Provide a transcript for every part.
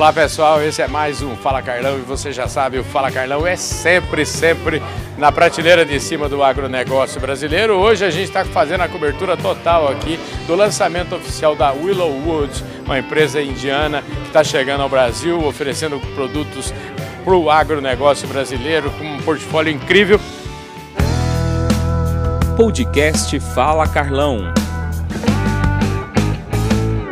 Olá pessoal, esse é mais um Fala Carlão e você já sabe, o Fala Carlão é sempre, sempre na prateleira de cima do agronegócio brasileiro. Hoje a gente está fazendo a cobertura total aqui do lançamento oficial da Willowwood, uma empresa indiana que está chegando ao Brasil, oferecendo produtos para o agronegócio brasileiro com um portfólio incrível. Podcast Fala Carlão.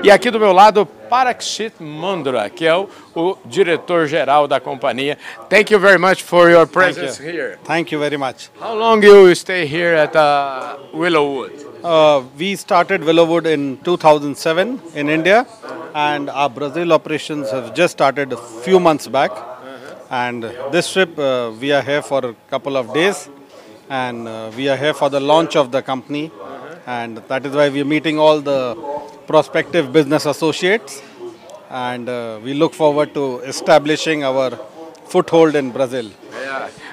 E aqui do meu lado, Parikshit Mundhra, que é o, o diretor-geral da companhia. Thank you very much for your presence Thank you. here. Thank you very much. How long do you stay here at uh, Willowood? Uh, we started Willowood in 2007 in India, and our Brazil operations have just started a few months back. And this trip, uh, we are here for a couple of days, and uh, we are here for the launch of the company, and that is why we are meeting all the prospective business associates, and uh, we look forward to establishing our foothold in Brazil.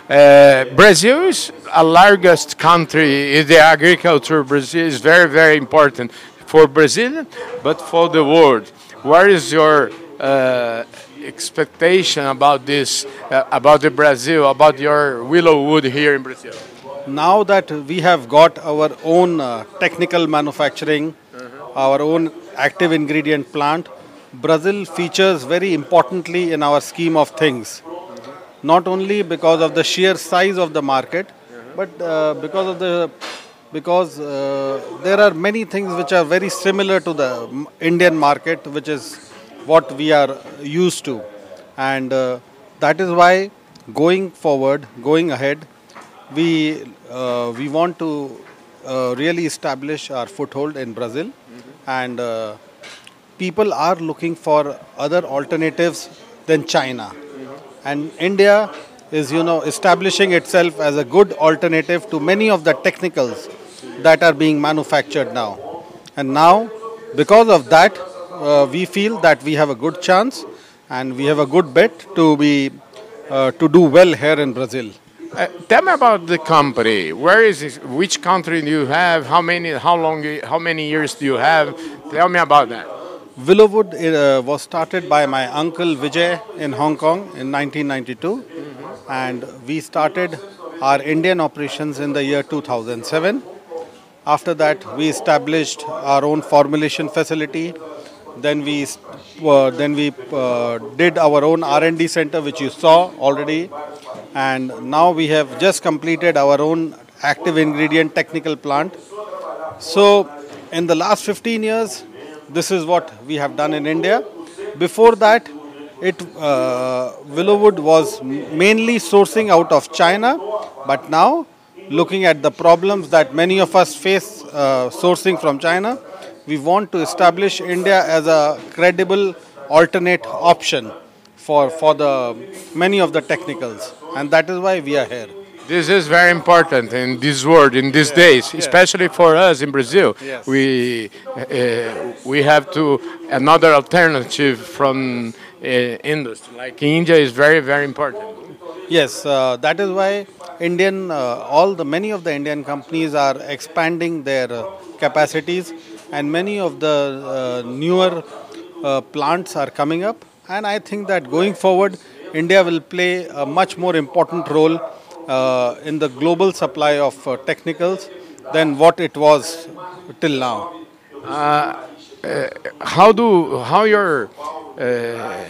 Uh, Brazil is a largest country. The agriculture Brazil is very, very important for Brazil, but for the world. What is your uh, expectation about this, uh, about the Brazil, about your Willowood here in Brazil? now that we have got our own uh, technical manufacturing, our own active ingredient plant, Brazil features very importantly in our scheme of things. Not only because of the sheer size of the market, but uh, because of the because uh, there are many things which are very similar to the Indian market, which is what we are used to, and uh, that is why going forward, going ahead, we uh, we want to uh, really establish our foothold in Brazil, and uh, people are looking for other alternatives than China, and India is you know establishing itself as a good alternative to many of the technicals that are being manufactured now, and now because of that uh, we feel that we have a good chance and we have a good bet to be uh, to do well here in Brazil. Uh, tell me about the company. Where is it? Which country do you have? How many? How long? How many years do you have? Tell me about that. Willowood uh, was started by my uncle Vijay in Hong Kong in 1992, and we started our Indian operations in the year 2007. After that, we established our own formulation facility. Then we uh, then we uh, did our own R&D center, which you saw already, and now we have just completed our own active ingredient technical plant. So, in the last 15 years, this is what we have done in India. Before that, it uh, Willowood was mainly sourcing out of China, but now, looking at the problems that many of us face uh, sourcing from China, we want to establish India as a credible alternate option for for the many of the technicals, and that is why we are here. This is very important in this world, in these days, especially for us in Brazil. Yes. We uh, we have to another alternative from uh, industry, like India, is very very important. Yes, uh, that is why Indian, uh, all the many of the Indian companies are expanding their uh, capacities, and many of the uh, newer uh, plants are coming up. And I think that going forward, India will play a much more important role uh, in the global supply of uh, technicals than what it was till now. How do how your uh,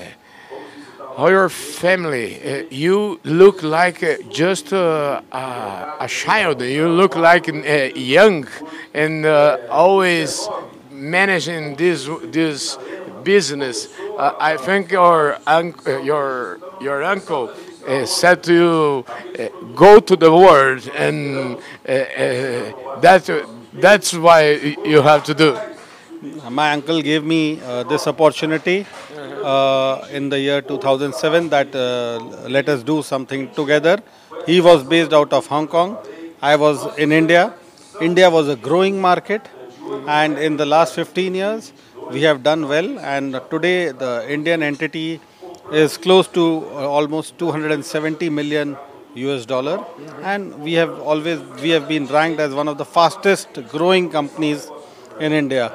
how your family? Uh, you look like uh, just uh, a, child. You look like uh, young and uh, always managing this this business. Uh, I think your uh, your your uncle uh, said to you, uh, go to the world, and uh, uh, that that's why you have to do. My uncle gave me this opportunity in the year 2007 that let us do something together. He was based out of Hong Kong. I was in India. India was a growing market, and in the last 15 years, we have done well. And today, the Indian entity is close to uh, almost 270 million US dollar, and we have always we have been ranked as one of the fastest growing companies in India.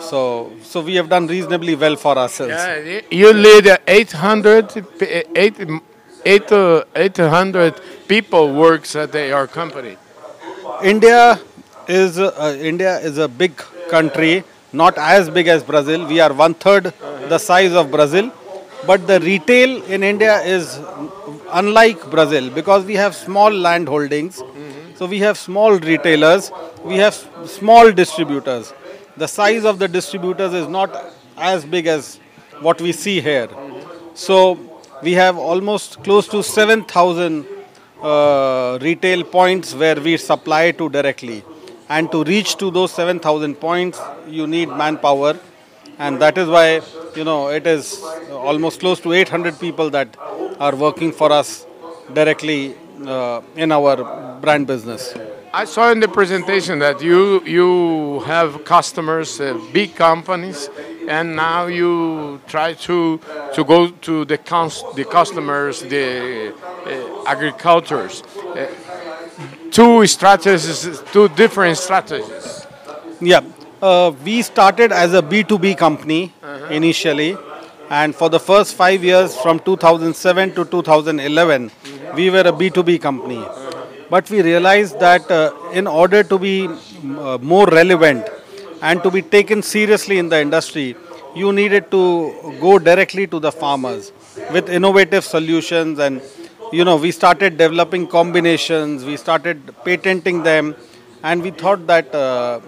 So, so we have done reasonably well for ourselves. Yeah, you lead 800, p- eight, eight, uh, 800 people works at your company. India is uh, India is a big country, not as big as Brazil. We are one third the size of Brazil, but the retail in India is unlike Brazil because we have small land holdings. So we have small retailers, we have small distributors. The size of the distributors is not as big as what we see here. So we have almost close to 7,000 uh, retail points where we supply to directly. And to reach to those 7,000 points, you need manpower. And that is why, you know, it is almost close to 800 people that are working for us directly uh, in our brand business. I saw in the presentation that you you have customers, uh, big companies, and now you try to to go to the cons- the customers, the uh, agricultures. Two strategies, two different strategies. Yeah, uh, we started as a B2B company initially, and for the first five years, from 2007 to 2011, we were a B2B company. But we realized that uh, in order to be uh, more relevant and to be taken seriously in the industry, you needed to go directly to the farmers with innovative solutions and you know we started developing combinations we started patenting them and we thought that uh,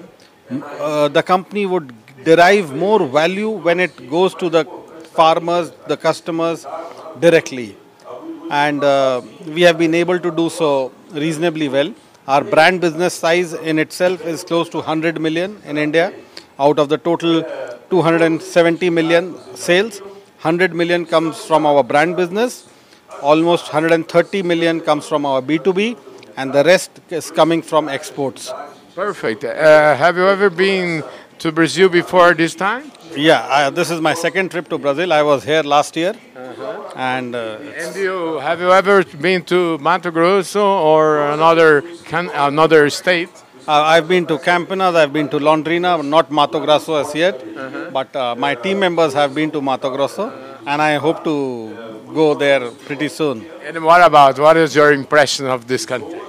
uh, the company would derive more value when it goes to the farmers, the customers directly. And uh, we have been able to do so reasonably well. Our brand business size in itself is close to 100 million in India. Out of the total 270 million sales, 100 million comes from our brand business, almost 130 million comes from our B2B, and the rest is coming from exports. Perfect. Uh, have you ever been to Brazil before this time? Yeah, this is my second trip to Brazil. I was here last year, and uh, And you have you ever been to Mato Grosso or another can, another state? uh, I've been to Campinas, I've been to Londrina, not Mato Grosso as yet, but uh, my team members have been to Mato Grosso, and I hope to go there pretty soon. And what about what is your impression of this country?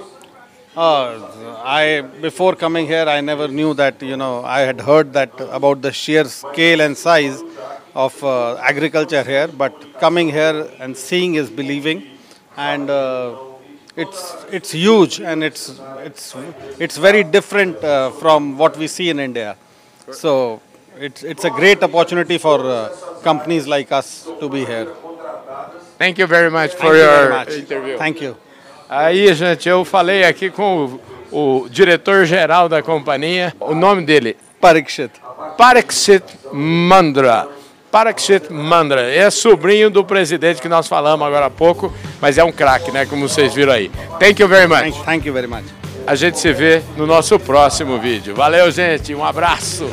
Uh, I before coming here, I never knew that you know I had heard that about the sheer scale and size of uh, agriculture here, but coming here and seeing is believing, and uh, it's it's huge and it's it's it's very different uh, from what we see in India. So it's it's a great opportunity for uh, companies like us to be here. Thank you very much Thank for you your much. interview. Thank you. Aí, gente, eu falei aqui com o, o diretor-geral da companhia. O nome dele, Parikshit. Pariksit Mandra. Pariksit Mandra. É sobrinho do presidente que nós falamos agora há pouco, mas é um craque, né? Como vocês viram aí. Thank you very much. Thank, thank you very much. A gente se vê no nosso próximo vídeo. Valeu, gente. Um abraço.